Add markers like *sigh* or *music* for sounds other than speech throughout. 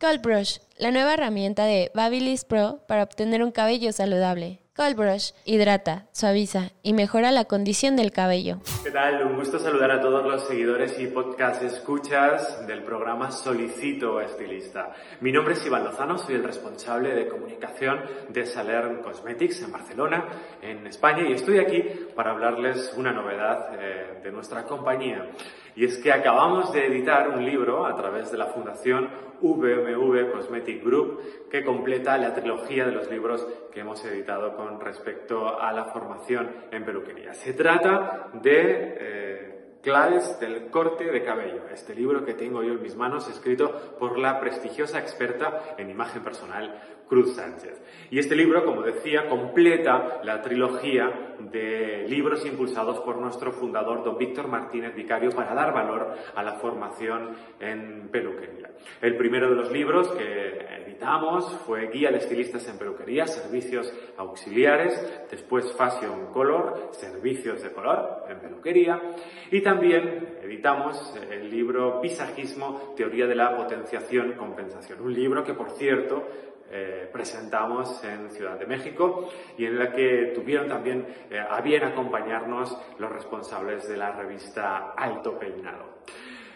Cold Brush, la nueva herramienta de Babyliss Pro para obtener un cabello saludable. Cold Brush hidrata, suaviza y mejora la condición del cabello. ¿Qué tal? Un gusto saludar a todos los seguidores y podcast escuchas del programa Solicito Estilista. Mi nombre es Iván Lozano, soy el responsable de comunicación de Saler Cosmetics en Barcelona, en España, y estoy aquí para hablarles una novedad eh, de nuestra compañía. Y es que acabamos de editar un libro a través de la Fundación VMV Cosmetic Group que completa la trilogía de los libros que hemos editado con respecto a la formación en peluquería. Se trata de eh, claves del corte de cabello. Este libro que tengo yo en mis manos, escrito por la prestigiosa experta en imagen personal Cruz Sánchez. Y este libro, como decía, completa la trilogía de libros impulsados por nuestro fundador, don Víctor Martínez Vicario, para dar valor a la formación en peluquería. El primero de los libros que editamos fue Guía de Estilistas en Peluquería, Servicios Auxiliares, después Fashion Color, Servicios de Color en Peluquería, y también editamos el libro Visajismo, Teoría de la Potenciación Compensación, un libro que, por cierto, eh, presentamos en Ciudad de México y en la que tuvieron también eh, a bien acompañarnos los responsables de la revista Alto Peinado.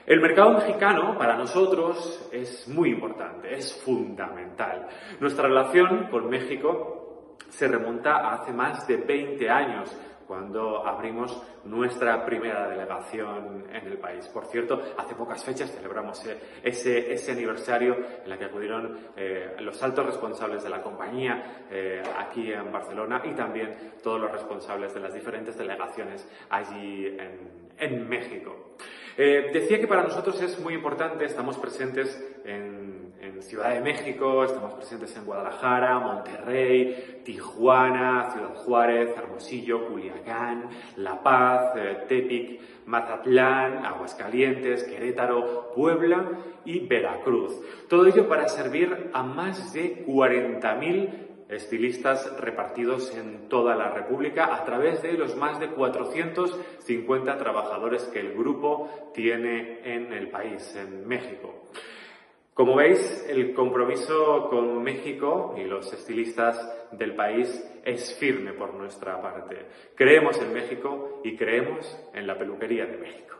El mercado mexicano para nosotros es muy importante, es fundamental. Nuestra relación con México se remonta a hace más de 20 años cuando abrimos nuestra primera delegación en el país. Por cierto, hace pocas fechas celebramos eh, ese, ese aniversario en el que acudieron eh, los altos responsables de la compañía eh, aquí en Barcelona y también todos los responsables de las diferentes delegaciones allí en, en México. Decía que para nosotros es muy importante, estamos presentes en en Ciudad de México, estamos presentes en Guadalajara, Monterrey, Tijuana, Ciudad Juárez, Hermosillo, Culiacán, La Paz, eh, Tepic, Mazatlán, Aguascalientes, Querétaro, Puebla y Veracruz. Todo ello para servir a más de 40.000 estilistas repartidos en toda la República a través de los más de 450 trabajadores que el grupo tiene en el país, en México. Como veis, el compromiso con México y los estilistas del país es firme por nuestra parte. Creemos en México y creemos en la peluquería de México.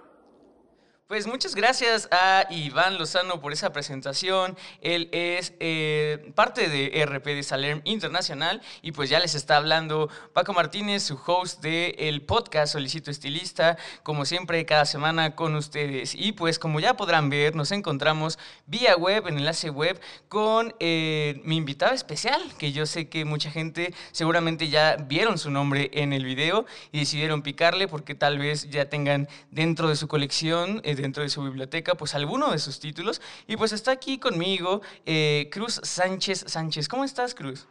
Pues muchas gracias a Iván Lozano por esa presentación. Él es eh, parte de RP de Salerm Internacional y pues ya les está hablando Paco Martínez, su host del el podcast Solicito Estilista, como siempre cada semana con ustedes. Y pues como ya podrán ver, nos encontramos vía web, en enlace web, con eh, mi invitado especial, que yo sé que mucha gente seguramente ya vieron su nombre en el video y decidieron picarle porque tal vez ya tengan dentro de su colección. Eh, dentro de su biblioteca, pues alguno de sus títulos. Y pues está aquí conmigo eh, Cruz Sánchez Sánchez. ¿Cómo estás, Cruz?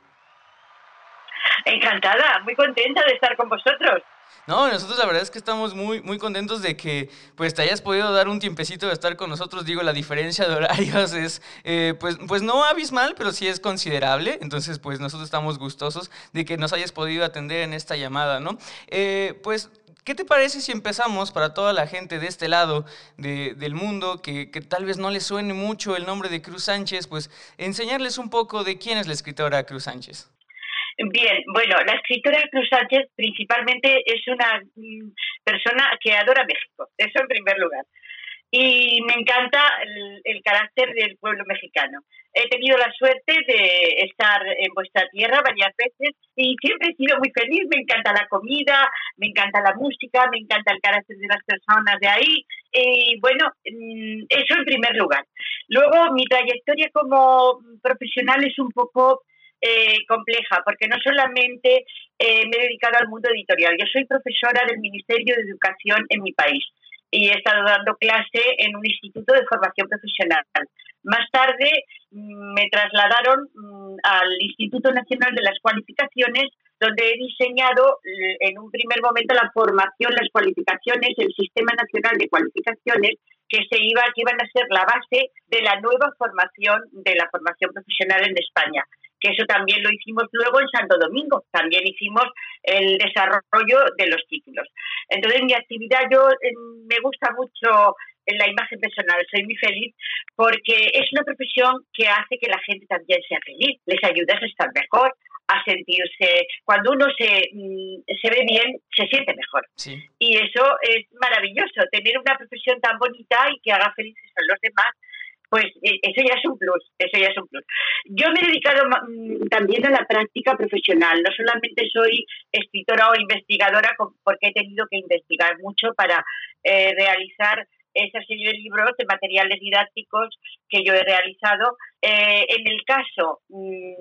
Encantada, muy contenta de estar con vosotros. No, nosotros la verdad es que estamos muy, muy contentos de que pues te hayas podido dar un tiempecito de estar con nosotros. Digo, la diferencia de horarios es eh, pues, pues no abismal, pero sí es considerable. Entonces, pues nosotros estamos gustosos de que nos hayas podido atender en esta llamada, ¿no? Eh, pues ¿Qué te parece si empezamos para toda la gente de este lado del mundo que, que, tal vez no les suene mucho el nombre de Cruz Sánchez, pues enseñarles un poco de quién es la escritora Cruz Sánchez? Bien, bueno, la escritora Cruz Sánchez principalmente es una mm, persona que adora México, eso en primer lugar y me encanta el, carácter del pueblo mexicano. He tenido la suerte de estar en vuestra tierra varias veces y siempre he sido muy feliz. Me encanta la comida, me encanta la música, me encanta el carácter de las personas de ahí. Y bueno, mm, eso en primer lugar. Luego, mi trayectoria como profesional es un poco eh, compleja, porque no solamente eh, me he dedicado al mundo editorial, yo soy profesora del Ministerio de Educación en mi país y he estado dando clase en un instituto de formación profesional. Más tarde mm, me trasladaron mm, al Instituto Nacional de las Cualificaciones, donde he diseñado eh, en un primer momento la formación, las cualificaciones, el Sistema Nacional de Cualificaciones, que se iba, que iban a ser la base de la nueva formación de la formación profesional en España que eso también lo hicimos luego en Santo Domingo, también hicimos el desarrollo de los títulos. Entonces, mi actividad, yo me gusta mucho en la imagen personal, soy muy feliz porque es una profesión que hace que la gente también sea feliz, les ayuda a estar mejor, a sentirse, cuando uno se, mm, se ve bien, se siente mejor. Y eso es maravilloso, tener una profesión tan bonita y que haga felices a los demás, pues eh, eso ya es un plus, eso ya es un plus. Yo me he dedicado mm, también a la práctica profesional, no solamente soy escritora o investigadora porque he tenido que investigar mucho para eh, realizar esa serie de libros de materiales didácticos que yo he realizado. Eh, en el caso, mm,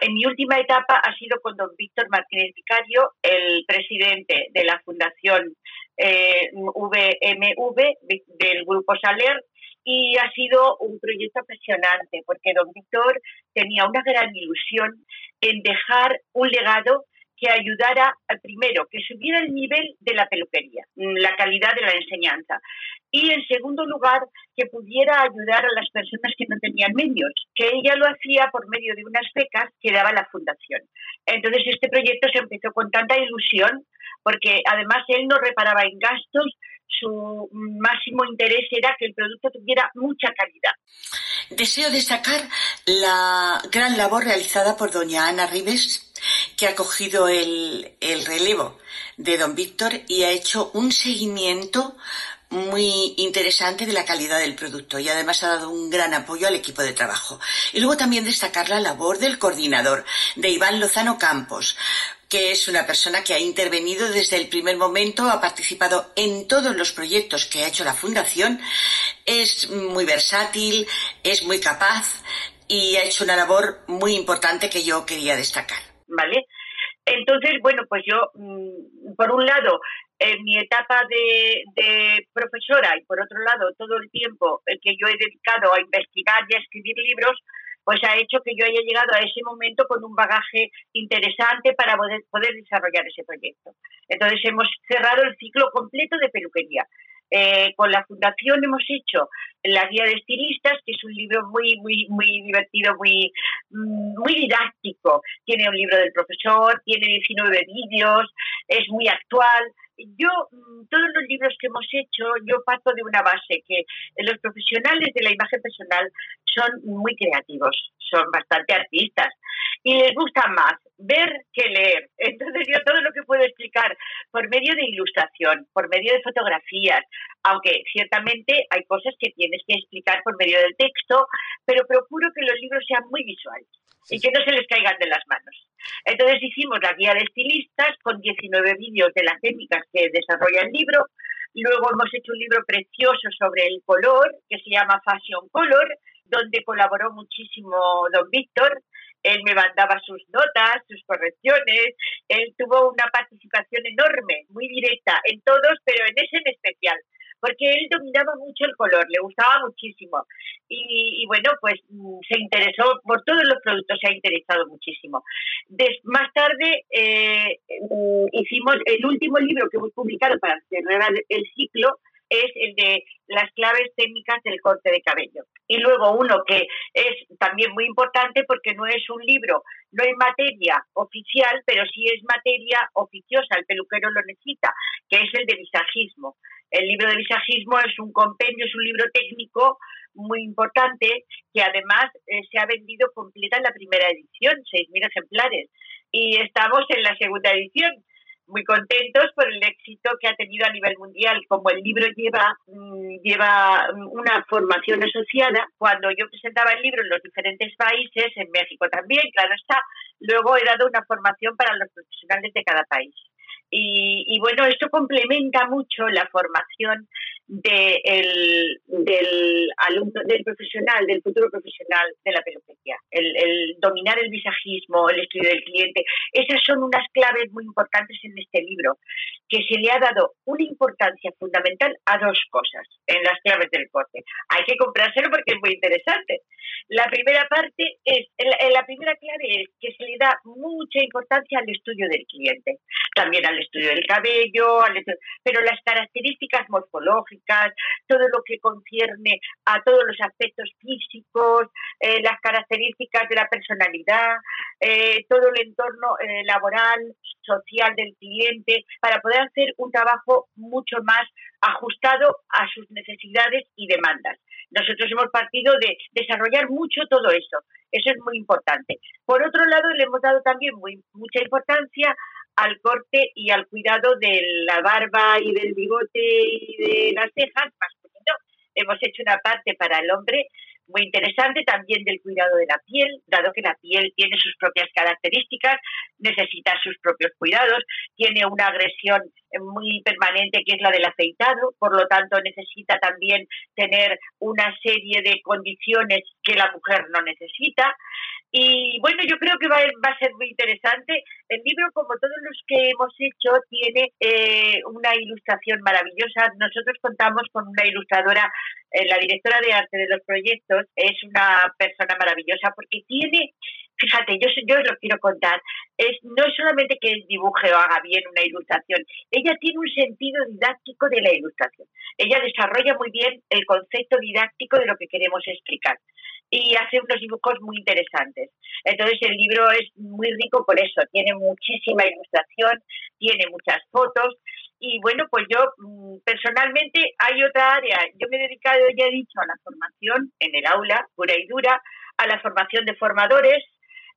en, mi última etapa ha sido con don Víctor Martínez Vicario, el presidente de la Fundación VMV del Grupo Saler, y ha sido un proyecto apasionante porque don Víctor tenía una gran ilusión en dejar un legado que ayudara, primero, que subiera el nivel de la peluquería, la calidad de la enseñanza. Y en segundo lugar, que pudiera ayudar a las personas que no tenían medios, que ella lo hacía por medio de unas becas que daba la fundación. Entonces este proyecto se empezó con tanta ilusión, porque además él no reparaba en gastos, su máximo interés era que el producto tuviera mucha calidad. Deseo destacar la gran labor realizada por doña Ana Rives, que ha cogido el, el relevo de don Víctor y ha hecho un seguimiento muy interesante de la calidad del producto y además ha dado un gran apoyo al equipo de trabajo. Y luego también destacar la labor del coordinador, de Iván Lozano Campos, que es una persona que ha intervenido desde el primer momento, ha participado en todos los proyectos que ha hecho la Fundación, es muy versátil, es muy capaz y ha hecho una labor muy importante que yo quería destacar. ¿Vale? Entonces, bueno, pues yo, mm, por un lado, en mi etapa de, de, profesora y por otro lado, todo el tiempo que yo he dedicado a investigar y a escribir libros, pues ha hecho que yo haya llegado a ese momento con un bagaje interesante para poder, poder desarrollar ese proyecto. Entonces hemos cerrado el ciclo completo de peluquería. Eh, con la fundación hemos hecho la guía de estilistas, que es un libro muy, muy, muy divertido, muy, mm, muy didáctico. Tiene un libro del profesor, tiene 19 vídeos, es muy actual yo, mm, todos los libros que hemos hecho, yo parto de una base que los profesionales de la imagen personal son muy creativos, son bastante artistas y les gusta más ver que leer. *laughs* Entonces yo todo lo que puedo explicar por medio de ilustración, por medio de fotografías, aunque ciertamente hay cosas que tienes que explicar por medio del texto, pero procuro que los libros sean muy visuales y que no se les caigan de las manos. Entonces hicimos la guía de estilistas con 19 vídeos de las técnicas que desarrolla el libro. Luego hemos hecho un libro precioso sobre el color que se llama Fashion Color, donde colaboró muchísimo don Víctor. Él me mandaba sus notas, sus correcciones. Él tuvo una participación enorme, muy directa en todos, pero en ese en especial porque él dominaba mucho el color, le gustaba muchísimo. Y, bueno, pues mm, se interesó por todos los productos, se ha interesado muchísimo. más tarde eh, mm, hicimos el último libro que hemos publicado para cerrar el ciclo, es el de las claves técnicas del corte de cabello. Y luego uno que es también muy importante porque no es un libro, no es materia oficial, pero sí es materia oficiosa, el peluquero lo necesita, que es el de visajismo. El libro de visajismo es un compendio, es un libro técnico muy importante que además eh, se ha vendido completa en la primera edición, 6.000 ejemplares, y estamos en la segunda edición. Muy contentos por el éxito que ha tenido a nivel mundial. Como el libro lleva, mm, lleva una formación asociada, cuando yo presentaba el libro en los diferentes países, en México también, claro está, luego he dado una formación para los profesionales de cada país. Y, bueno, esto complementa mucho la formación del, del del profesional, del futuro profesional de la peluquería. El, dominar el visajismo, el estudio del cliente, esas son unas claves muy importantes en este libro, que se le ha dado una importancia fundamental a dos cosas en las claves del corte. Hay que comprárselo porque es muy interesante. La primera parte es, la primera clave es que se le da mucha importancia al estudio del cliente, también al estudio del cabello, pero las características morfológicas, todo lo que concierne a todos los aspectos físicos, eh, las características de la personalidad, eh, todo el entorno eh, laboral, social del cliente, para poder hacer un trabajo mucho más ajustado a sus necesidades y demandas. Nosotros hemos partido de desarrollar mucho todo eso. Eso es muy importante. Por otro lado, le hemos dado también muy, mucha importancia al corte y al cuidado de la barba y del bigote y de las cejas masculino. Hemos hecho una parte para el hombre muy interesante también del cuidado de la piel, dado que la piel tiene sus propias características, necesita sus propios cuidados, tiene una agresión muy permanente que es la del afeitado, por lo tanto necesita también tener una serie de condiciones que la mujer no necesita. Y bueno, yo creo que va, a ser muy interesante. El libro, como todos los que hemos hecho, tiene eh, una ilustración maravillosa. Nosotros contamos con una ilustradora, eh, la directora de arte de los proyectos, es una persona maravillosa porque tiene fíjate, yo, yo os lo quiero contar, es, no es solamente que dibuje o haga bien una ilustración, ella tiene un sentido didáctico de la ilustración. Ella desarrolla muy bien el concepto didáctico de lo que queremos explicar y hace unos dibujos muy interesantes. Entonces el libro es muy rico por eso, tiene muchísima ilustración, tiene muchas fotos y bueno, pues yo mm, personalmente hay otra área, yo me he dedicado, ya he dicho, a la formación en el aula pura y dura, a la formación de formadores,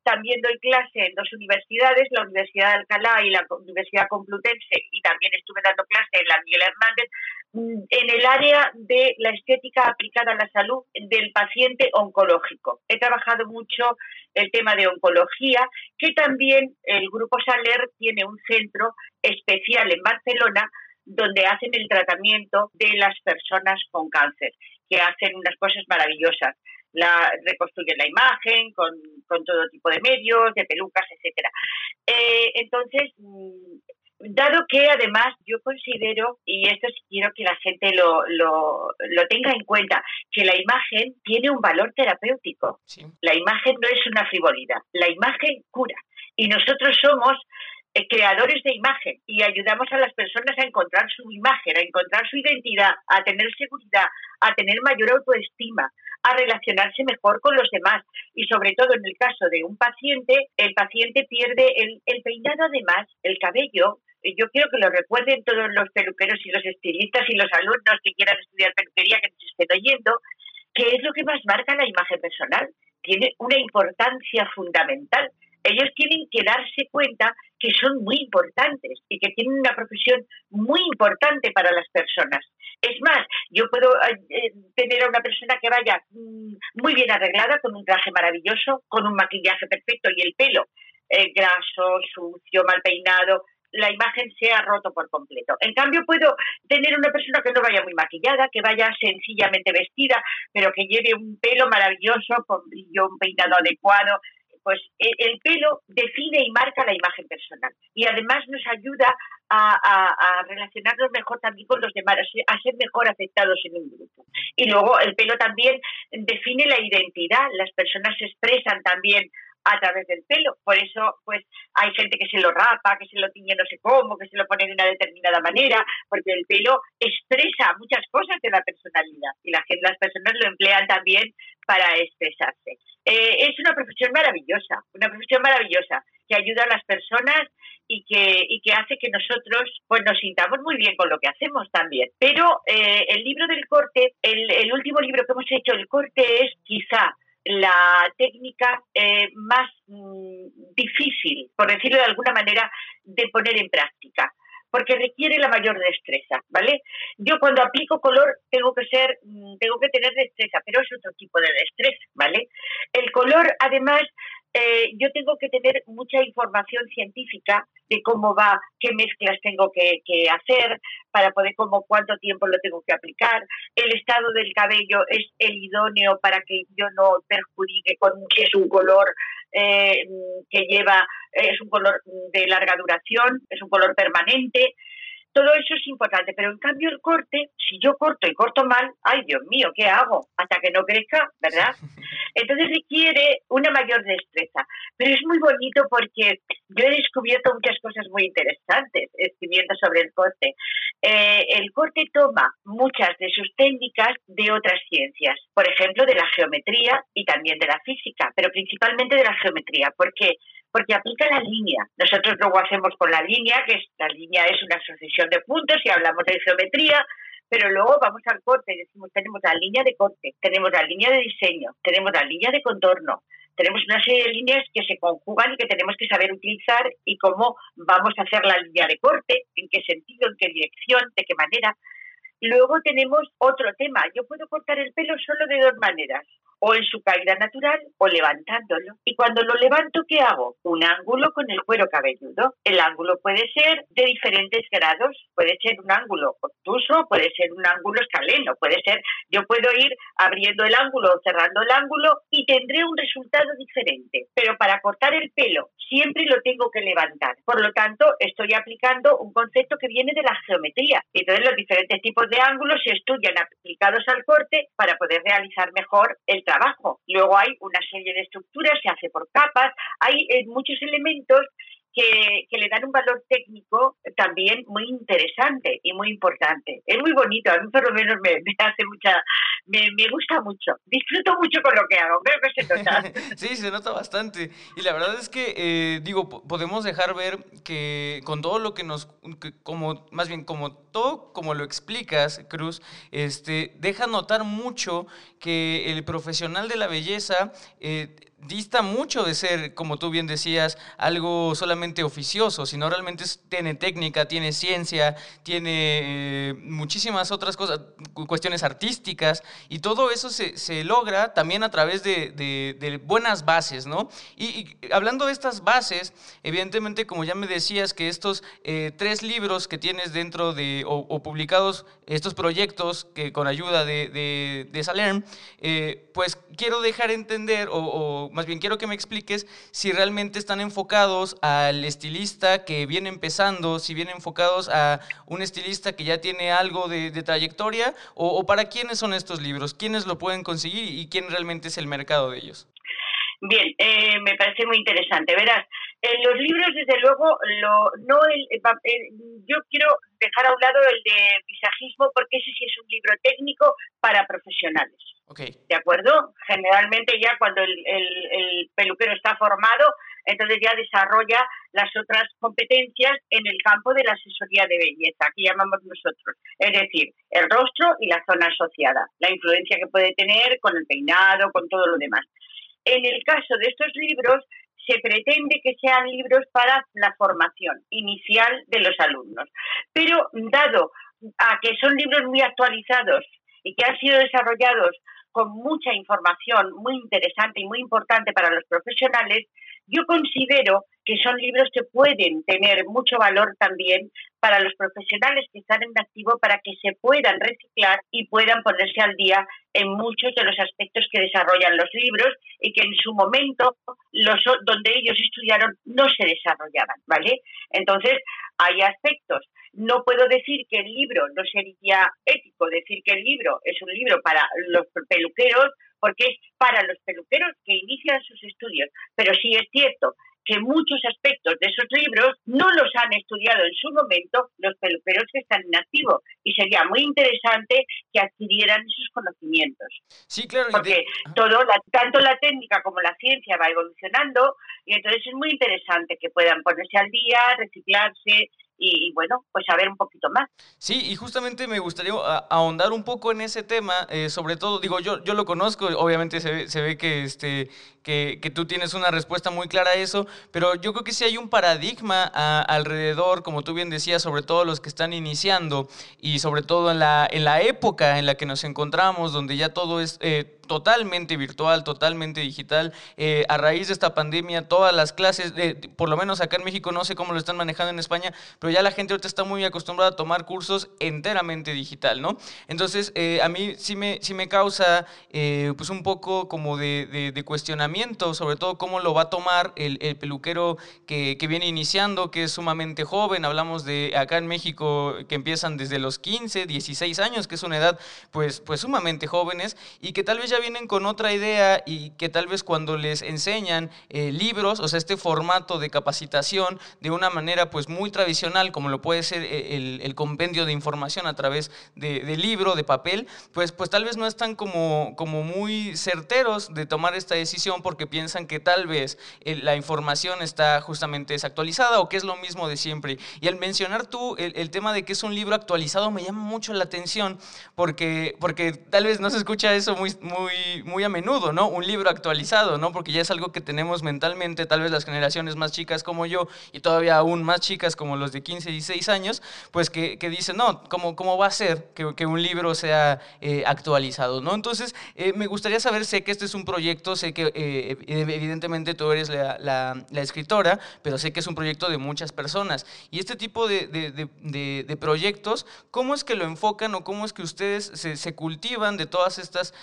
también doy clase en dos universidades, la Universidad de Alcalá y la Universidad Complutense, y también estuve dando clase en la Miguel Hernández, mm, en el área de la estética aplicada a la salud del paciente oncológico. He trabajado mucho el tema de oncología, que también el Grupo Saler tiene un centro especial en Barcelona donde hacen el tratamiento de las personas con cáncer, que hacen unas cosas maravillosas la, reconstruyen la imagen con, todo tipo de medios, de pelucas, etcétera. Eh, entonces, mm, dado que además yo considero, y esto quiero que la gente lo, lo, tenga en cuenta, que la imagen tiene un valor terapéutico. La imagen no es una frivolidad, la imagen cura. Y nosotros somos creadores de imagen y ayudamos a las personas a encontrar su imagen, a encontrar su identidad, a tener seguridad, a tener mayor autoestima, a relacionarse mejor con los demás. Y sobre todo en el caso de un paciente, el paciente pierde el, peinado además, el cabello. Yo quiero que lo recuerden todos los peluqueros y los estilistas y los alumnos que quieran estudiar peluquería que nos estén oyendo, que es lo que más marca la imagen personal. Tiene una importancia fundamental ellos tienen que darse cuenta que son muy importantes y que tienen una profesión muy importante para las personas. Es más, yo puedo eh, eh, tener a una persona que vaya mm, muy bien arreglada, con un traje maravilloso, con un maquillaje perfecto y el pelo eh, graso, sucio, mal peinado, la imagen se ha roto por completo. En cambio, puedo tener una persona que no vaya muy maquillada, que vaya sencillamente vestida, pero que lleve un pelo maravilloso, con brillo, un peinado adecuado, pues e, el pelo define y marca la imagen personal y además nos ayuda a, relacionarnos mejor también con los demás, a ser mejor aceptados en un grupo. Y luego el pelo también define la identidad, las personas se expresan también a través del pelo. Por eso, pues, hay gente que se lo rapa, que se lo tiñe no sé cómo, que se lo pone de una determinada manera, porque el pelo expresa muchas cosas de la personalidad y las personas lo emplean también para expresarse. Eh, es una profesión maravillosa, una profesión maravillosa que ayuda a las personas y que, y que hace que nosotros pues nos sintamos muy bien con lo que hacemos también. Pero eh, el libro del corte, el, el último libro que hemos hecho, el corte es quizá la técnica eh, más mm, difícil, por decirlo de alguna manera, de poner en práctica porque requiere la mayor destreza, ¿vale? Yo cuando aplico color tengo que ser, mm, tengo que tener destreza, pero es otro tipo de destreza, ¿vale? El color, además, eh, yo tengo que tener mucha información científica de cómo va, qué mezclas tengo que, hacer para poder, como cuánto tiempo lo tengo que aplicar. El estado del cabello es el idóneo para que yo no perjudique con que es un color eh, que lleva, es un color de larga duración, es un color permanente. Todo eso es importante, pero en cambio el corte, si yo corto y corto mal, ay Dios mío, ¿qué hago? Hasta que no crezca, ¿verdad? Entonces requiere una mayor destreza. Pero es muy bonito porque yo he descubierto muchas cosas muy interesantes escribiendo sobre el corte. Eh, el corte toma muchas de sus técnicas de otras ciencias, por ejemplo, de la geometría y también de la física, pero principalmente de la geometría. ¿Por qué? Porque aplica la línea. Nosotros luego hacemos con la línea, que es, la línea es una sucesión de puntos y hablamos de geometría, pero luego vamos al corte y decimos, tenemos la línea de corte, tenemos la línea de diseño, tenemos la línea de contorno, tenemos una serie de líneas que se conjugan y que tenemos que saber utilizar y cómo vamos a hacer la línea de corte, en qué sentido, en qué dirección, de qué manera. Luego tenemos otro tema. Yo puedo cortar el pelo solo de dos maneras o en su caída natural o levantándolo. Y cuando lo levanto, ¿qué hago? Un ángulo con el cuero cabelludo. El ángulo puede ser de diferentes grados, puede ser un ángulo obtuso, puede ser un ángulo escaleno, puede ser, yo puedo ir abriendo el ángulo o cerrando el ángulo y tendré un resultado diferente. Pero para cortar el pelo siempre lo tengo que levantar. Por lo tanto, estoy aplicando un concepto que viene de la geometría. Entonces, los diferentes tipos de ángulos se estudian aplicados al corte para poder realizar mejor el trabajo. Luego hay una serie de estructuras, se hace por capas, hay eh, muchos elementos que, le dan un valor técnico también muy interesante y muy importante. Es muy bonito, a mí por lo menos me, hace mucha, me, gusta mucho, disfruto mucho con lo que hago, creo que se nota. *laughs* sí, se nota bastante. Y la verdad es que, eh, digo, podemos dejar ver que con todo lo que nos, como, más bien como todo, como lo explicas, Cruz, este, deja notar mucho que el profesional de la belleza eh, dista mucho de ser, como tú bien decías, algo solamente oficioso, sino realmente tiene técnica, tiene ciencia, tiene eh, muchísimas otras cosas, cuestiones artísticas, y todo eso se, logra también a través de, buenas bases, ¿no? Y, hablando de estas bases, evidentemente, como ya me decías, que estos eh, tres libros que tienes dentro de, o, publicados, estos proyectos que con ayuda de, de, eh, pues quiero dejar entender, o más bien quiero que me expliques si realmente están enfocados al estilista que viene empezando, si vienen enfocados a un estilista que ya tiene algo de, trayectoria, o, para quiénes son estos libros, quiénes lo pueden conseguir y quién realmente es el mercado de ellos. Bien, eh, me parece muy interesante. Verás, en los libros, desde luego, lo, no el, yo quiero dejar a un lado el de visajismo porque ese sí es un libro técnico para profesionales. ¿De acuerdo? Generalmente ya cuando el, el, peluquero está formado, entonces ya desarrolla las otras competencias en el campo de la asesoría de belleza, que llamamos nosotros. Es decir, el rostro y la zona asociada, la influencia que puede tener con el peinado, con todo lo demás. En el caso de estos libros, se pretende que sean libros para la formación inicial de los alumnos. Pero dado a que son libros muy actualizados y que han sido desarrollados con mucha información muy interesante y muy importante para los profesionales, yo considero que son libros que pueden tener mucho valor también para los profesionales que están en activo para que se puedan reciclar y puedan ponerse al día en muchos de los aspectos que desarrollan los libros y que en su momento los donde ellos estudiaron no se desarrollaban, ¿vale? Entonces, hay aspectos. No puedo decir que el libro no sería ético, decir que el libro es un libro para los peluqueros porque es para los peluqueros que inician sus estudios, pero sí es cierto que muchos aspectos de esos libros no los han estudiado en su momento los peluqueros que están en activo y sería muy interesante que adquirieran esos conocimientos. Sí, claro. Porque todo, tanto la técnica como la ciencia va evolucionando y entonces es muy interesante que puedan ponerse al día, reciclarse y, bueno, pues saber un poquito más. Sí, y justamente me gustaría ahondar un poco en ese tema, eh, sobre todo, digo, yo, yo lo conozco, obviamente se ve, se ve que, este, que, que, tú tienes una respuesta muy clara a eso, pero yo creo que sí hay un paradigma alrededor, como tú bien decías, sobre todo los que están iniciando y sobre todo en la, en la época en la que nos encontramos, donde ya todo es... Eh, totalmente virtual, totalmente digital. Eh, a raíz de esta pandemia, todas las clases, por lo menos acá en México, no sé cómo lo están manejando en España, pero ya la gente ahorita está muy acostumbrada a tomar cursos enteramente digital, ¿no? Entonces, eh, a mí sí me, sí me causa eh, pues un poco como de, de, cuestionamiento, sobre todo cómo lo va a tomar el, el peluquero que, que, viene iniciando, que es sumamente joven. Hablamos de acá en México que empiezan desde los 15, 16 años, que es una edad pues, pues sumamente jóvenes y que tal vez ya vienen con otra idea y que tal vez cuando les enseñan eh, libros, o sea, este formato de capacitación de una manera pues muy tradicional, como lo puede ser eh, el, compendio de información a través de, libro, de papel, pues, pues tal vez no están como, como muy certeros de tomar esta decisión porque piensan que tal vez eh, la información está justamente desactualizada o que es lo mismo de siempre. Y al mencionar tú el, tema de que es un libro actualizado me llama mucho la atención porque, porque tal vez no se escucha eso muy muy, a menudo, ¿no? Un libro actualizado, ¿no? Porque ya es algo que tenemos mentalmente, tal vez las generaciones más chicas como yo y todavía aún más chicas como los de 15, 16 años, pues que, que dicen, no, ¿cómo, ¿cómo va a ser que, que un libro sea eh, actualizado, ¿no? Entonces, eh, me gustaría saber, sé que este es un proyecto, sé que eh, evidentemente tú eres la, la, la, escritora, pero sé que es un proyecto de muchas personas. Y este tipo de, de, de, de proyectos, ¿cómo es que lo enfocan o cómo es que ustedes se, se cultivan de todas estas...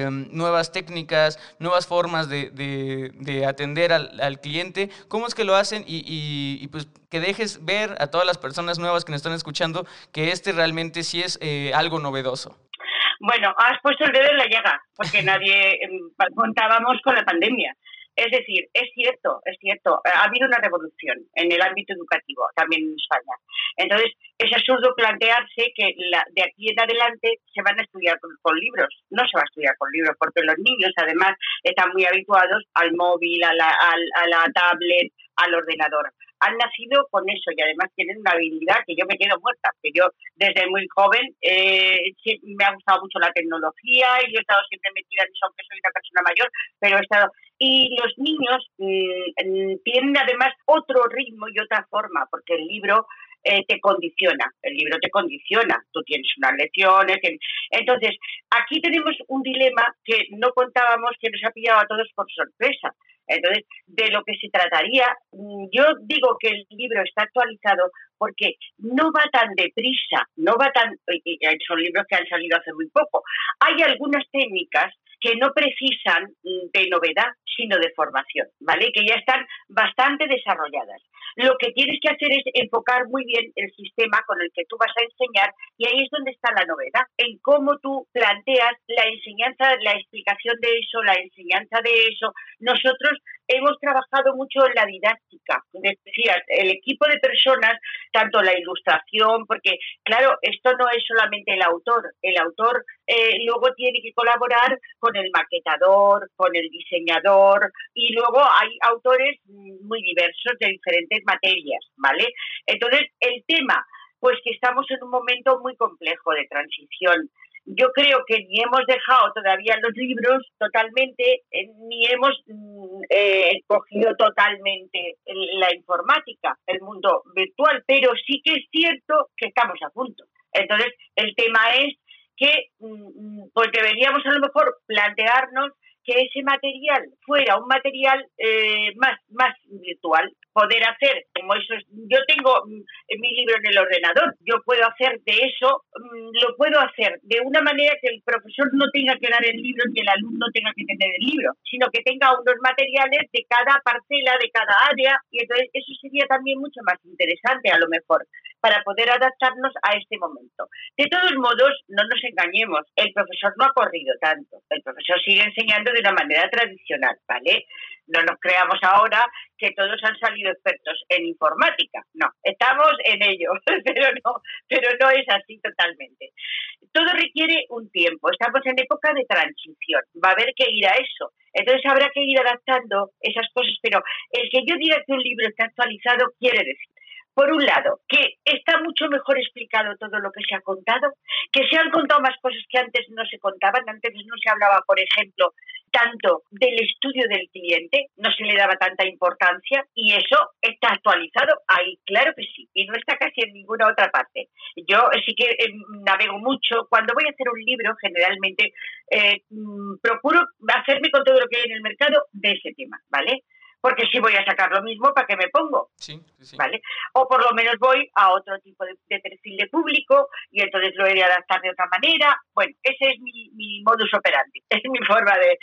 Em, nuevas técnicas, nuevas formas de, de, atender al, al, cliente. ¿Cómo es que lo hacen? Y, y, pues que dejes ver a todas las personas nuevas que nos están escuchando que este realmente sí es eh, algo novedoso. Bueno, has puesto el dedo en la llaga, porque *laughs* nadie em, contábamos con la pandemia. Es decir, es cierto, es cierto, ha habido una revolución en el ámbito educativo, también en España. Entonces, es absurdo plantearse que de aquí en adelante se van a estudiar con, libros. No se va a estudiar con libros, porque los niños además están muy habituados al móvil, a la, a la tablet, al ordenador han nacido con eso y además tienen una habilidad que yo me quedo muerta, que yo desde muy joven eh, me ha gustado mucho la tecnología y yo he estado siempre metida en aunque soy una persona mayor, pero he estado... Y los niños mm, tienen además otro ritmo y otra forma, porque el libro eh, te condiciona, el libro te condiciona, tú tienes unas lecciones. Entonces, aquí tenemos un dilema que no contábamos, que nos ha pillado a todos por sorpresa. Entonces, de lo que se trataría, mm, yo digo que el libro está actualizado porque no va tan deprisa, no va tan, son libros que han salido hace muy poco. Hay algunas técnicas que no precisan mm, de novedad, sino de formación, ¿vale? Que ya están bastante desarrolladas. Lo que tienes que hacer es enfocar muy bien el sistema con el que tú vas a enseñar y ahí es donde está la novedad, en cómo tú planteas la enseñanza, la explicación de eso, la enseñanza de eso. Nosotros hemos trabajado mucho en la didáctica. Decía, el equipo de personas, tanto la ilustración, porque claro, esto no es solamente el autor, el autor eh, luego tiene que colaborar con el maquetador, con el diseñador y luego hay autores muy diversos de diferentes materias, ¿vale? Entonces, el tema, pues que estamos en un momento muy complejo de transición yo creo que ni hemos dejado todavía los libros totalmente, eh, ni hemos mm, eh, cogido totalmente la informática, el mundo virtual, pero sí que es cierto que estamos a punto. Entonces, el tema es que mm, mm, pues deberíamos a lo mejor plantearnos que ese material fuera un material eh, más, más virtual, poder hacer, como eso es, yo tengo mm, mi libro en el ordenador, yo puedo hacer de eso, mm, lo puedo hacer de una manera que el profesor no tenga que dar el libro ni el alumno tenga que tener el libro, sino que tenga unos materiales de cada parcela, de cada área, y entonces eso sería también mucho más interesante a lo mejor para poder adaptarnos a este momento. De todos modos, no nos engañemos, el profesor no ha corrido tanto, el profesor sigue enseñando de una manera tradicional, ¿vale? No nos creamos ahora que todos han salido expertos en informática, no, estamos en ello, *laughs* pero no, pero no es así totalmente. Todo requiere un tiempo, estamos en época de transición, va a haber que ir a eso. Entonces habrá que ir adaptando esas cosas, pero el que yo diga que un libro está actualizado quiere decir por un lado, que está mucho mejor explicado todo lo que se ha contado, que se han contado más cosas que antes no se contaban, antes no se hablaba, por ejemplo, tanto del estudio del cliente, no se le daba tanta importancia y eso está actualizado ahí, claro que sí, y no está casi en ninguna otra parte. Yo sí que eh, navego mucho, cuando voy a hacer un libro generalmente eh, mm, procuro hacerme con todo lo que hay en el mercado de ese tema, ¿vale? Porque si voy a sacar lo mismo, ¿para qué me pongo? Sí, sí, ¿Vale? O por lo menos voy a otro tipo de, perfil de público y entonces lo he de adaptar de otra manera. Bueno, ese es mi, modus operandi, *laughs* es mi forma de,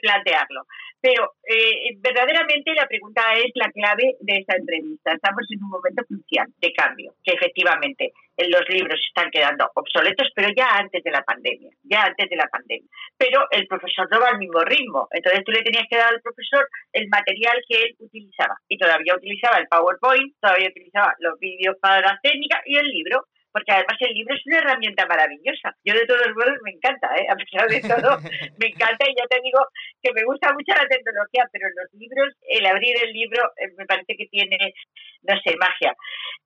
plantearlo. Pero eh, verdaderamente la pregunta es la clave de esta entrevista. Estamos en un momento crucial de cambio, que efectivamente los libros están quedando obsoletos, pero ya antes de la pandemia, ya antes de la pandemia. Pero el profesor no va al mismo ritmo, entonces tú le tenías que dar al profesor el material que él utilizaba. Y todavía utilizaba el PowerPoint, todavía utilizaba los vídeos para la técnica y el libro porque además el libro es una herramienta maravillosa. Yo de todos modos me encanta, ¿eh? a pesar de todo, *laughs* me encanta y ya te digo que me gusta mucho la tecnología, pero los libros, el abrir el libro eh, me parece que tiene, no sé, magia.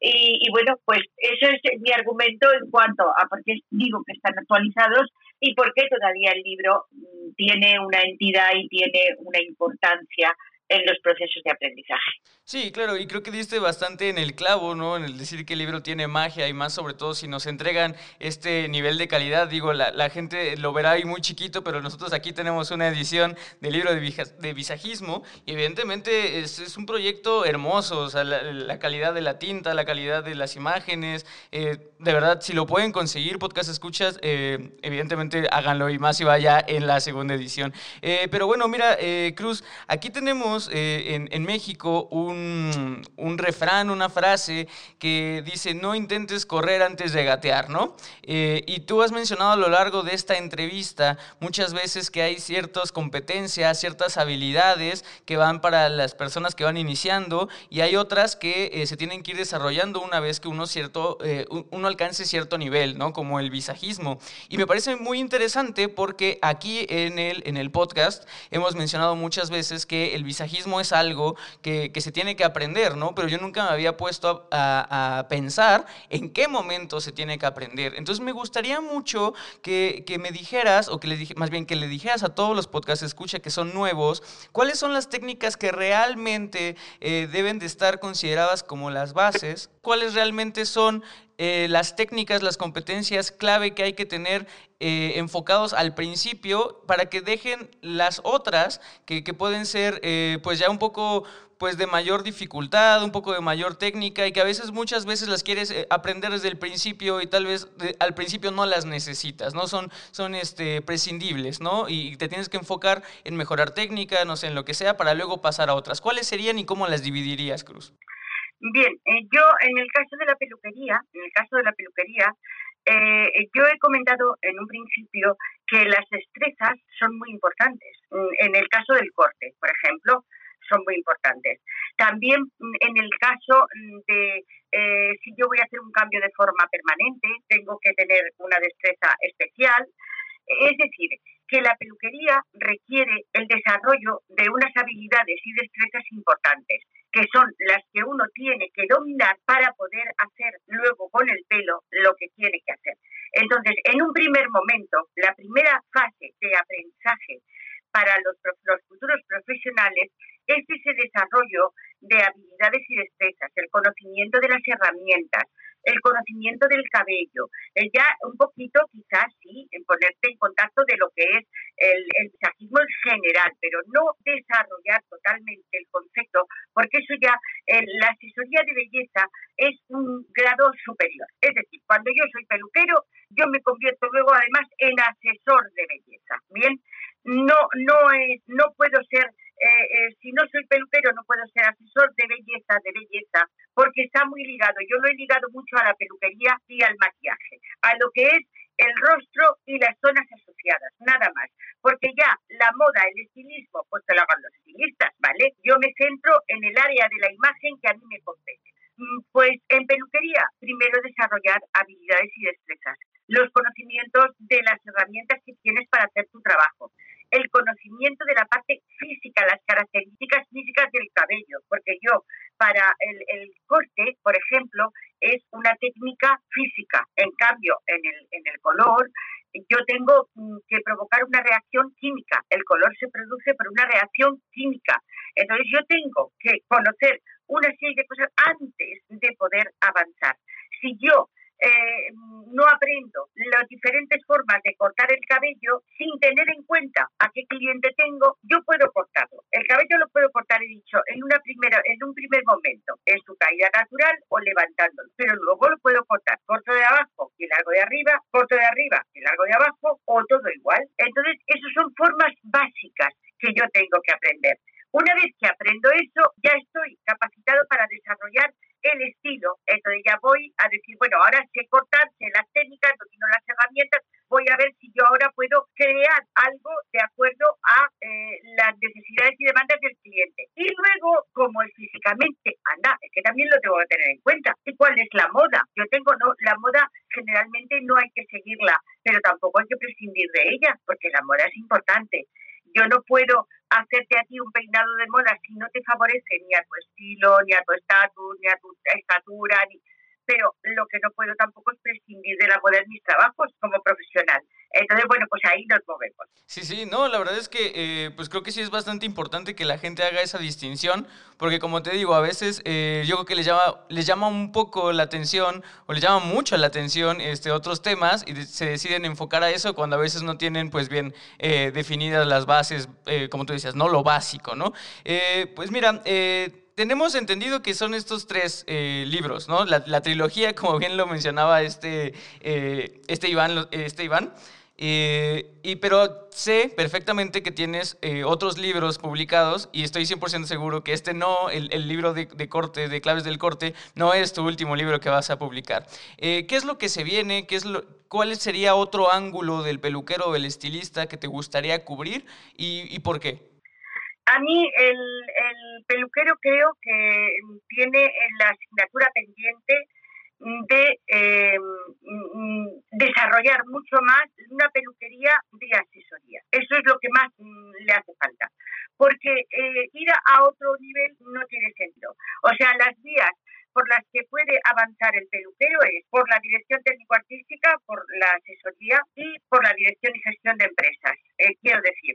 Y, y bueno, pues eso es mi argumento en cuanto a por qué digo que están actualizados y por qué todavía el libro mm, tiene una entidad y tiene una importancia en los procesos de aprendizaje. Sí, claro, y creo que diste bastante en el clavo, ¿no? En el decir que el libro tiene magia y más sobre todo si nos entregan este nivel de calidad. Digo, la, gente lo verá ahí muy chiquito, pero nosotros aquí tenemos una edición del libro de, visajismo y evidentemente es, un proyecto hermoso, o sea, la, calidad de la tinta, la calidad de las imágenes. Eh, de verdad, si lo pueden conseguir, podcast escuchas, eh, evidentemente háganlo y más si vaya en la segunda edición. Eh, pero bueno, mira, Cruz, aquí tenemos en, en México un un, refrán, una frase que dice, no intentes correr antes de gatear, ¿no? Eh, y tú has mencionado a lo largo de esta entrevista muchas veces que hay ciertas competencias, ciertas habilidades que van para las personas que van iniciando y hay otras que eh, se tienen que ir desarrollando una vez que uno, cierto, eh, uno alcance cierto nivel, ¿no? Como el visajismo. Y me parece muy interesante porque aquí en el, en el podcast hemos mencionado muchas veces que el visajismo es algo que, que se tiene que aprender, ¿no? Pero yo nunca me había puesto a, pensar en qué momento se tiene que aprender. Entonces me gustaría mucho que, me dijeras, o que le más bien que le dijeras a todos los podcasts escucha que son nuevos, cuáles son las técnicas que realmente eh, deben de estar consideradas como las bases, cuáles realmente son eh, las técnicas, las competencias clave que hay que tener eh, enfocados al principio para que dejen las otras que, que pueden ser pues ya un poco pues de mayor dificultad, un poco de mayor técnica y que a veces muchas veces las quieres eh, aprender desde el principio y tal vez al principio no las necesitas, ¿no? Son, son este, prescindibles, ¿no? Y te tienes que enfocar en mejorar técnica, no sé, en lo que sea, para luego pasar a otras. ¿Cuáles serían y cómo las dividirías, Cruz? Bien, eh, yo en el caso de la peluquería, en el caso de la peluquería, eh, yo he comentado en un principio que las destrezas son muy importantes. En el caso del corte, por ejemplo, son muy importantes. También mm, en el caso mm, de eh, si yo voy a hacer un cambio de forma permanente, tengo que tener una destreza especial. Es decir, que la peluquería requiere el desarrollo de unas habilidades y destrezas importantes, que son las que uno tiene que dominar para poder hacer luego con el pelo lo que tiene que hacer. Entonces, en un primer momento, la primera fase de aprendizaje para los, los futuros profesionales es ese desarrollo de habilidades y destrezas, el conocimiento de las herramientas, el conocimiento del cabello, el ya un poquito quizás sí, en ponerte en contacto de lo que es el, el en general, pero no desarrollar totalmente el concepto, porque eso ya, la asesoría de belleza es un grado superior. Es decir, cuando yo soy peluquero, yo me convierto luego además en asesor de belleza. Bien, no, no, es, no puedo ser eh, eh, si no soy peluquero no puedo ser asesor de belleza, de belleza, porque está muy ligado. Yo lo he ligado mucho a la peluquería y al maquillaje, a lo que es el rostro y las zonas asociadas, nada más. Porque ya la moda, el estilismo, pues te lo hagan los estilistas, ¿vale? Yo me centro en el área de la imagen que a mí me compete. Mm, pues en peluquería, primero desarrollar habilidades y destrezas, los conocimientos de las herramientas que tienes para hacer tu trabajo, el conocimiento de la parte física, las características físicas del cabello, porque yo para el, el corte, por ejemplo, es una técnica física. En cambio, en el, en el color, yo tengo mm, que provocar una reacción química. El color se produce por una reacción química. Entonces yo tengo que conocer una serie de cosas antes de poder avanzar. Si yo eh, no aprendo las diferentes formas de cortar el cabello sin tener en cuenta a qué cliente tengo, yo puedo cortarlo. El cabello lo puedo cortar, he dicho, en una primera, en un primer momento, en su caída natural o levantándolo, pero luego lo puedo cortar corto de abajo y largo de arriba, corto de arriba y largo de abajo o todo igual. Entonces, esas son formas básicas que yo tengo que aprender. Una vez que aprendo eso, ya estoy capacitado para desarrollar el estilo. Entonces ya voy a decir, bueno, ahora sé cortar, sé las técnicas, domino las herramientas, voy a ver si yo ahora puedo crear algo de acuerdo a eh, las necesidades y demandas del cliente. Y luego, como es físicamente, anda, es que también lo tengo que tener en cuenta. ¿Y cuál es la moda? Yo tengo, no, la moda generalmente no hay que seguirla, pero tampoco hay que prescindir de ella, porque la moda es importante. Yo no puedo hacerte a ti un peinado de moda si no te favorece ni a tu estilo, ni a tu estatus, ni a tu estatura, ni pero lo que no puedo tampoco es prescindir de la mis trabajos como profesional. Entonces, bueno, pues ahí nos movemos. Sí, sí, no, la verdad es que eh, pues creo que sí es bastante importante que la gente haga esa distinción, porque como te digo, a veces eh, yo creo que les llama, les llama un poco la atención o les llama mucho la atención este, otros temas y se deciden enfocar a eso cuando a veces no tienen pues bien eh, definidas las bases, como tú decías, no lo básico, ¿no? pues mira, tenemos entendido que son estos tres eh, libros, ¿no? La, trilogía, como bien lo mencionaba este, eh, este Iván. Este Iván eh, y, pero sé perfectamente que tienes otros libros publicados y estoy 100% seguro que este no, el, libro de, corte, de claves del corte, no es tu último libro que vas a publicar. ¿Qué es lo que se viene? ¿Qué es lo, ¿Cuál sería otro ángulo del peluquero o del estilista que te gustaría cubrir y, y por qué? A mí el, peluquero creo que tiene la asignatura pendiente de eh, desarrollar mucho más una peluquería de asesoría. Eso es lo que más mm, le hace falta. Porque eh, ir a otro nivel no tiene sentido. O sea, las vías por las que puede avanzar el peluquero es por la dirección técnico-artística, por la asesoría y por la dirección y gestión de empresas. Eh, quiero decir,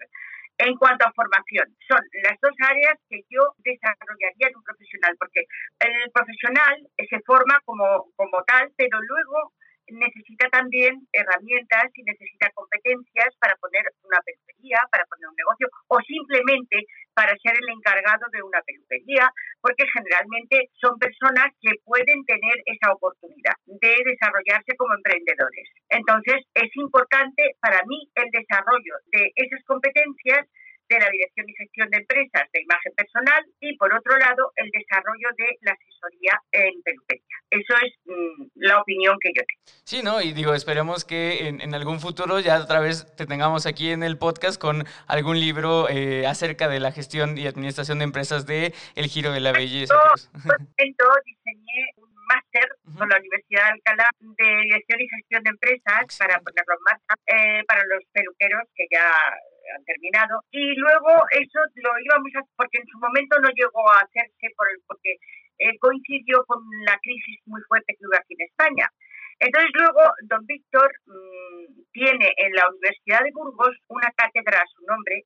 en cuanto a formación, son las dos áreas que yo desarrollaría en un profesional, porque el profesional se forma como, como tal, pero luego necesita también herramientas y necesita competencias para poner una peluquería, para poner un negocio o simplemente para ser el encargado de una peluquería, porque generalmente son personas que pueden tener esa oportunidad de desarrollarse como emprendedores. Entonces, es importante para mí el desarrollo de esas competencias de la Dirección y Gestión de Empresas de Imagen Personal y, por otro lado, el desarrollo de la asesoría en peluquería. Eso es mm, la opinión que yo tengo. Sí, ¿no? Y digo, esperemos que en, algún futuro ya otra vez te tengamos aquí en el podcast con algún libro eh, acerca de la gestión y administración de empresas de El Giro de la Belleza. Yo, diseñé un máster con la Universidad de Alcalá de Dirección y Gestión de Empresas para ponerlo en marcha eh, para los peluqueros que ya han terminado. Y luego eso lo íbamos a, porque en su momento no llegó a hacerse por el, porque eh, coincidió con la crisis muy fuerte que hubo aquí en España. Entonces luego don Víctor mm, tiene en la Universidad de Burgos una cátedra a su nombre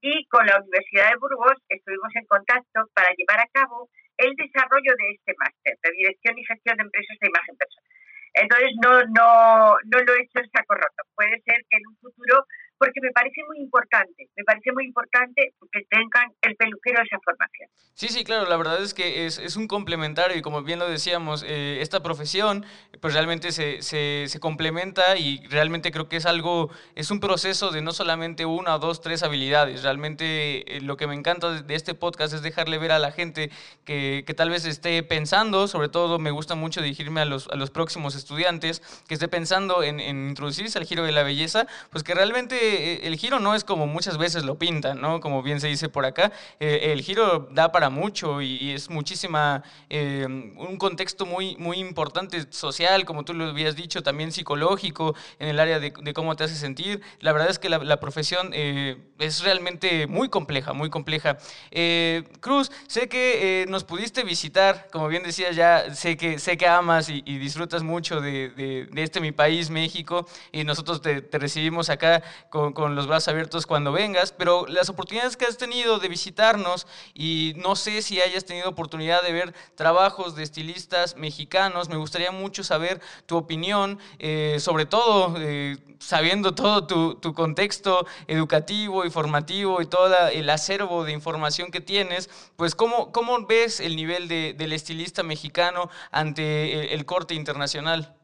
y con la Universidad de Burgos estuvimos en contacto para llevar a cabo el desarrollo de este máster de Dirección y Gestión de Empresas de Imagen Personal. Entonces no, no, no lo he hecho en saco roto. Puede ser que en un futuro porque me parece muy importante, me parece muy importante que tengan el peluquero esa formación. Sí, sí, claro, la verdad es que es, es un complementario y como bien lo decíamos, eh, esta profesión pues realmente se, se, se, complementa y realmente creo que es algo, es un proceso de no solamente una, dos, tres habilidades, realmente eh, lo que me encanta de, este podcast es dejarle ver a la gente que, que, tal vez esté pensando, sobre todo me gusta mucho dirigirme a los, a los próximos estudiantes, que esté pensando en, en introducirse al giro de la belleza, pues que realmente eh, el giro no es como muchas veces lo pintan, ¿no? Como bien se dice por acá, eh, el giro da para mucho y, es muchísima, eh, un contexto muy, muy importante social, como tú lo habías dicho, también psicológico, en el área de, cómo te hace sentir. La verdad es que la, profesión eh, es realmente muy compleja, muy compleja. Eh, Cruz, sé que nos pudiste visitar, como bien decías ya, sé que, sé que amas y, disfrutas mucho de, este mi país, México, y nosotros te, recibimos acá con, con los brazos abiertos cuando vengas, pero las oportunidades que has tenido de visitarnos y no sé si hayas tenido oportunidad de ver trabajos de estilistas mexicanos. Me gustaría mucho saber tu opinión, eh, sobre todo eh, sabiendo todo tu, contexto educativo y formativo y todo el acervo de información que tienes, pues cómo, cómo ves el nivel de, del estilista mexicano ante el corte internacional.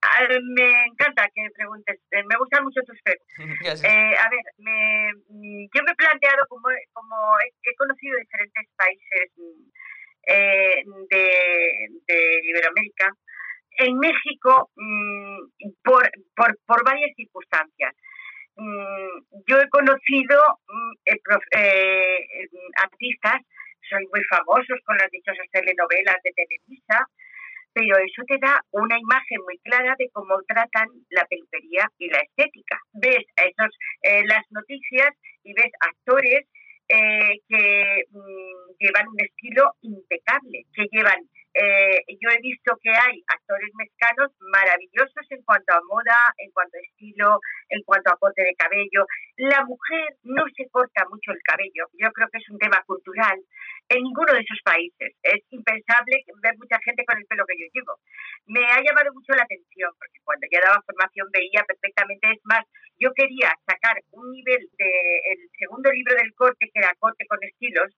Me encanta que me preguntes, eh, me gustan mucho tus preguntas. *laughs* Eh, a ver, me, mm, yo me he planteado como, como he, conocido diferentes países mm, eh, de, de Iberoamérica, en México mm, por, por, por, varias circunstancias. yo he conocido artistas, soy muy famosos con las dichosas telenovelas de Televisa, pero eso te da una imagen muy clara de cómo tratan la peluquería y la estética. Ves esos, eh, las noticias y ves actores eh, que mm, llevan un estilo impecable, que llevan eh, yo he visto que hay actores mexicanos maravillosos en cuanto a moda, en cuanto a estilo, en cuanto a corte de cabello. La mujer no se corta mucho el cabello. Yo creo que es un tema cultural en ninguno de esos países. Es impensable ver mucha gente con el pelo que yo llevo. Me ha llamado mucho la atención porque cuando ya daba formación veía perfectamente. Es más, yo quería sacar un nivel del segundo libro del corte, que era corte con estilos,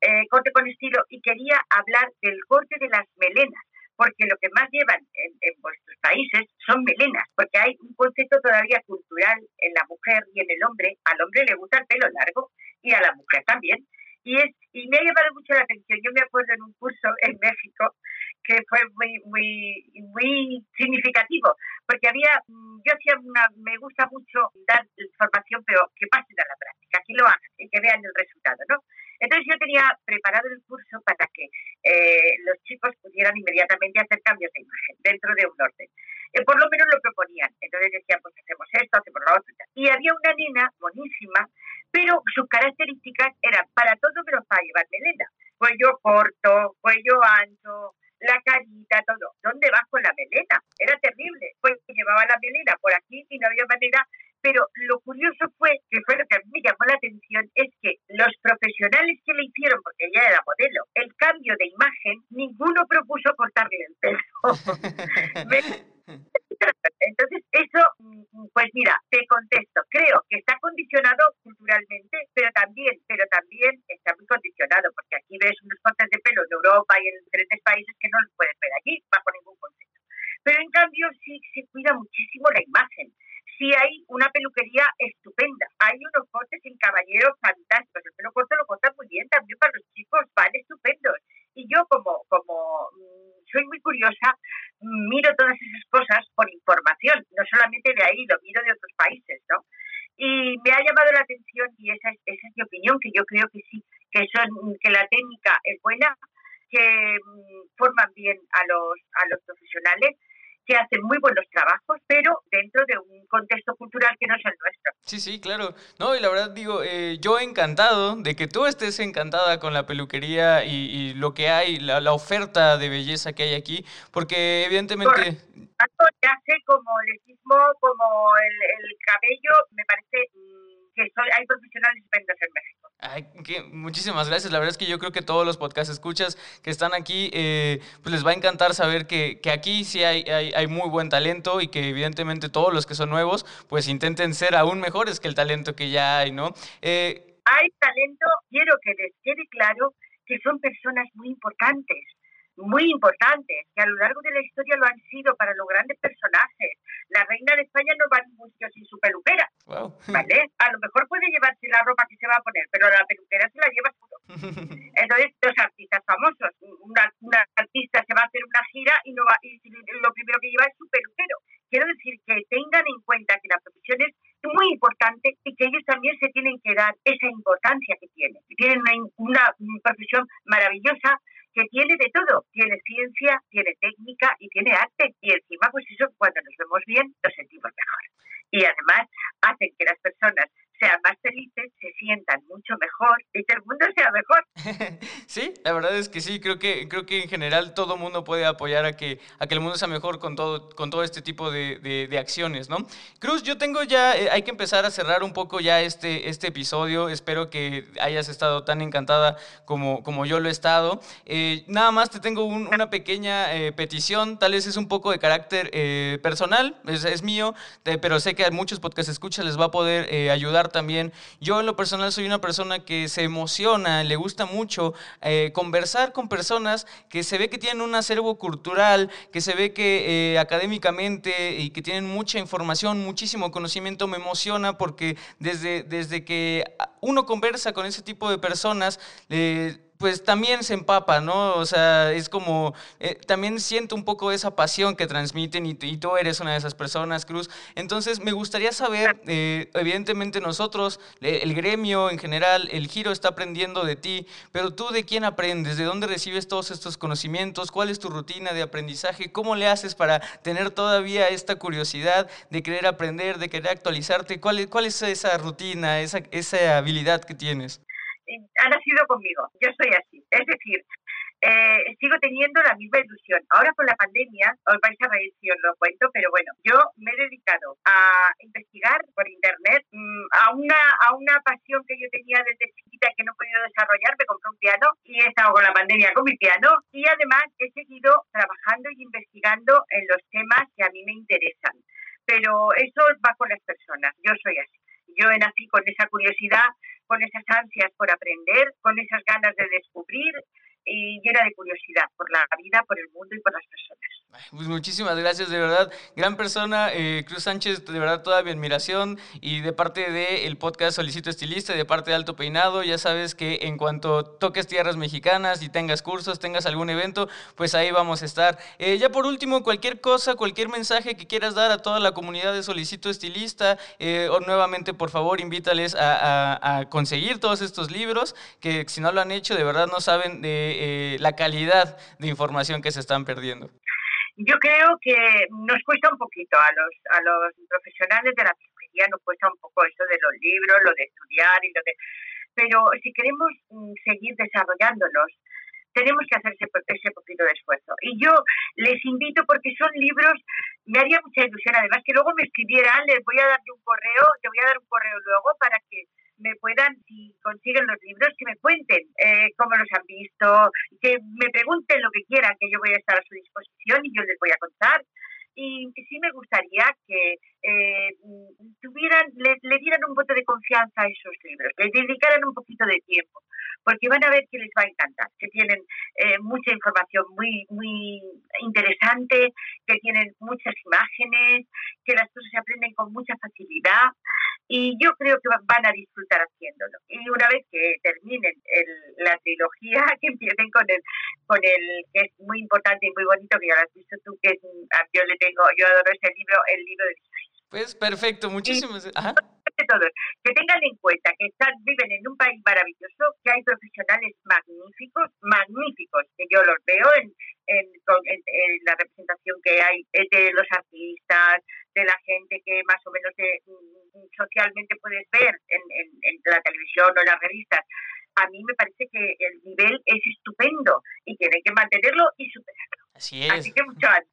eh, corte con estilo y quería hablar del corte de las melenas, porque lo que más llevan en, vuestros países son melenas, porque hay un concepto todavía cultural en la mujer y en el hombre. Al hombre le gusta el pelo largo y a la mujer también. Y, es, y me ha llamado mucho la atención. Yo me acuerdo en un curso en México que fue muy, muy, muy significativo, porque había, mm, yo hacía una, me gusta mucho dar información, pero que pasen a la práctica, que lo hagan y que vean el resultado, ¿no? Entonces yo tenía preparado el curso para que eh, los chicos pudieran inmediatamente hacer cambios de imagen dentro de un orden. Eh, por lo menos lo proponían. Entonces decían, pues hacemos esto, hacemos lo otro. Y había una nena buenísima, pero sus características eran para todo menos para llevar melena. Cuello corto, cuello ancho, la carita, todo. ¿Dónde vas con la melena? Era terrible. Pues llevaba la melena por aquí y no había manera pero lo curioso fue, que fue lo que a mí me llamó la atención, es que los profesionales que le hicieron, porque ella era modelo, el cambio de imagen, ninguno propuso cortarle el pelo. *laughs* Entonces, eso, pues mira, te contesto, creo que está condicionado culturalmente, pero también, pero también está muy condicionado, porque aquí ves unos cortes de pelo de Europa y en diferentes países que no los puedes ver allí, bajo ningún concepto. Pero en cambio sí se cuida muchísimo la imagen sí hay una peluquería estupenda. Hay unos cortes en caballeros fantásticos. El pelo corto lo cortan muy bien también para los chicos, van estupendos. Y yo como, como mm, soy muy curiosa, miro todas esas cosas por información, no solamente de ahí, lo miro de otros países, ¿no? Y me ha llamado la atención y esa es, esa es mi opinión, que yo creo que sí, que, son, que la técnica es buena, que mm, forman bien a los, a los profesionales que hacen muy buenos trabajos, pero dentro de un contexto cultural que no es el nuestro. Sí, sí, claro. No, y la verdad digo, eh, yo encantado de que tú estés encantada con la peluquería y, lo que hay, la, oferta de belleza que hay aquí, porque evidentemente... muchísimas gracias. La verdad es que yo creo que todos los podcast escuchas que están aquí, eh, pues les va a encantar saber que, que aquí sí hay, hay, hay, muy buen talento y que evidentemente todos los que son nuevos, pues intenten ser aún mejores que el talento que ya hay, ¿no? Eh, hay talento, quiero que les quede claro que son personas muy importantes muy importantes, que a lo largo de la historia lo han sido para los grandes personajes. La reina de España no va a ningún sitio sin su peluquera, ¿vale? A lo mejor puede llevarse la ropa que se va a poner, pero la peluquera se la lleva todo. *laughs* Entonces, los artistas famosos, una, una artista se va a hacer una gira y, no va, y lo primero que lleva es su peluquero. Quiero decir que tengan en cuenta que la profesión es muy importante y que ellos también se tienen que dar esa importancia que tienen. Tienen una, profesión maravillosa que tiene de todo, tiene ciencia, tiene técnica y tiene arte. Y encima, pues eso, cuando nos vemos bien, nos sentimos mejor. Y además hacen que las personas sean más felices, se sientan mucho mejor y que el mundo sea mejor. sí, la verdad es que sí, creo que, creo que en general todo mundo puede apoyar a que, a que el mundo sea mejor con todo, con todo este tipo de, de, acciones, ¿no? Cruz, yo tengo ya, eh, hay que empezar a cerrar un poco ya este, este episodio, espero que hayas estado tan encantada como, como yo lo he estado. Eh, nada más te tengo una pequeña eh, petición, tal vez es un poco de carácter personal, es, es mío, pero sé que a muchos podcasts escucha les va a poder ayudar también. Yo en lo personal soy una persona que se emociona, le gusta mucho eh, conversar con personas que se ve que tienen un acervo cultural, que se ve que eh, académicamente y que tienen mucha información, muchísimo conocimiento, me emociona porque desde, desde que uno conversa con ese tipo de personas, eh, pues también se empapa, ¿no? O sea, es como, eh, también siento un poco esa pasión que transmiten y, tú eres una de esas personas, Cruz. Entonces, me gustaría saber, eh, evidentemente nosotros, eh, el gremio en general, el giro está aprendiendo de ti, pero tú de quién aprendes, de dónde recibes todos estos conocimientos, cuál es tu rutina de aprendizaje, cómo le haces para tener todavía esta curiosidad de querer aprender, de querer actualizarte, cuál, cuál es esa rutina, esa, esa habilidad que tienes ha nacido conmigo. Yo soy así. Es decir, eh, sigo teniendo la misma ilusión. Ahora con la pandemia, os vais a reír si os lo cuento, pero bueno, yo me he dedicado a investigar por internet mm, a una a una pasión que yo tenía desde chiquita que no he podido desarrollar, me compré un piano y he estado con la pandemia con mi piano y además he seguido trabajando y investigando en los temas que a mí me interesan. Pero eso va con las personas, yo soy así. Yo nací con esa curiosidad con esas ansias por aprender, con esas ganas de descubrir y llena de curiosidad por la vida, por el mundo y por las personas. Pues muchísimas gracias, de verdad. Gran persona, eh, Cruz Sánchez, de verdad toda mi admiración y de parte del podcast Solicito Estilista de parte de Alto Peinado, ya sabes que en cuanto toques tierras mexicanas y tengas cursos, tengas algún evento, pues ahí vamos a estar. Eh, ya por último, cualquier cosa, cualquier mensaje que quieras dar a toda la comunidad de Solicito Estilista, eh, o nuevamente, por favor, invítales a, a conseguir todos estos libros, que si no lo han hecho, de verdad no saben de eh, la calidad de información que se están perdiendo? Yo creo que nos cuesta un poquito a los, a los profesionales de la psicología, nos cuesta un poco eso de los libros, lo de estudiar y lo de... Pero si queremos mm, seguir desarrollándolos, tenemos que hacer ese, poquito de esfuerzo. Y yo les invito porque son libros, me haría mucha ilusión, además que luego me escribieran, les voy a dar un correo, te voy a dar un correo luego para que me puedan, si consiguen los libros, que me cuenten eh, cómo los han visto, que me pregunten lo que quieran, que yo voy a estar a su disposición y yo les voy a contar. Y sí me gustaría que eh, tuvieran, le, dieran un voto de confianza a esos libros, que dedicaran un poquito de tiempo, porque van a ver que les va a encantar, que tienen eh, mucha información muy, muy interesante, que tienen muchas imágenes, que las cosas se aprenden con mucha facilidad y yo creo que van a disfrutar haciéndolo. Y una vez que terminen la trilogía, *laughs* que empiecen con el, con el que es muy importante y muy bonito, que ya lo has visto tú, que yo le tengo, yo adoro ese libro, el libro de Pues perfecto, muchísimas. Ajá. Que tengan en cuenta que están, viven en un país maravilloso, que hay profesionales magníficos, magníficos, que yo los veo en, en, la representación que hay de los artistas, de la gente que más o menos mm, socialmente puedes ver en, en, la televisión o en las revistas. A mí me parece que el nivel es estupendo y tienen que mantenerlo y superarlo. Así es. Así que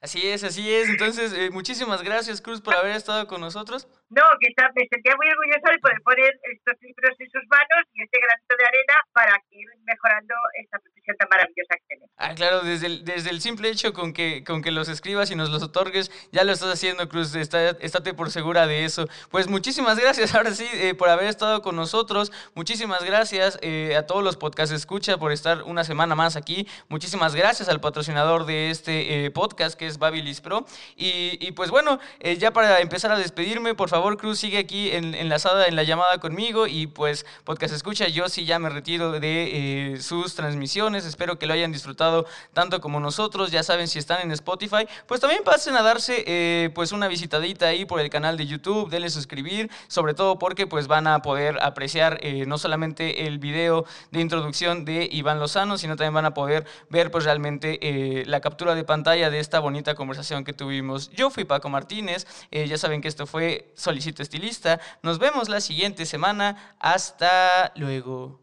Así es, así es. Entonces, eh, muchísimas gracias, Cruz, por haber estado con nosotros. No, que está, me sentía muy orgullosa de poder poner estos libros en sus manos y este granito de arena para ir mejorando esta profesión tan maravillosa que tenemos. Ah, claro, desde el, desde el simple hecho con que, con que los escribas y nos los otorgues, ya lo estás haciendo, Cruz. Está, estate por segura de eso. Pues muchísimas gracias, *laughs* ahora sí, eh, por haber estado con nosotros. Muchísimas gracias eh, a todos los podcast escucha por estar una semana más aquí. Muchísimas gracias al patrocinador de este eh, podcast que es Babilis Pro. Y, pues bueno, ya para empezar a despedirme, por favor, Cruz, sigue aquí en, enlazada en la llamada conmigo. Y pues, podcast escucha, yo sí ya me retiro de sus transmisiones. Espero que lo hayan disfrutado tanto como nosotros. Ya saben, si están en Spotify, pues también pasen a darse eh, pues una visitadita ahí por el canal de YouTube, denle suscribir, sobre todo porque pues van a poder apreciar eh, no solamente el video de introducción de Iván Lozano, sino también van a poder ver pues realmente eh, la captura de pantalla de esta bonita conversación que tuvimos. Yo fui Paco Martínez, ya saben que esto fue Solicito Estilista. Nos vemos la siguiente semana. Hasta luego.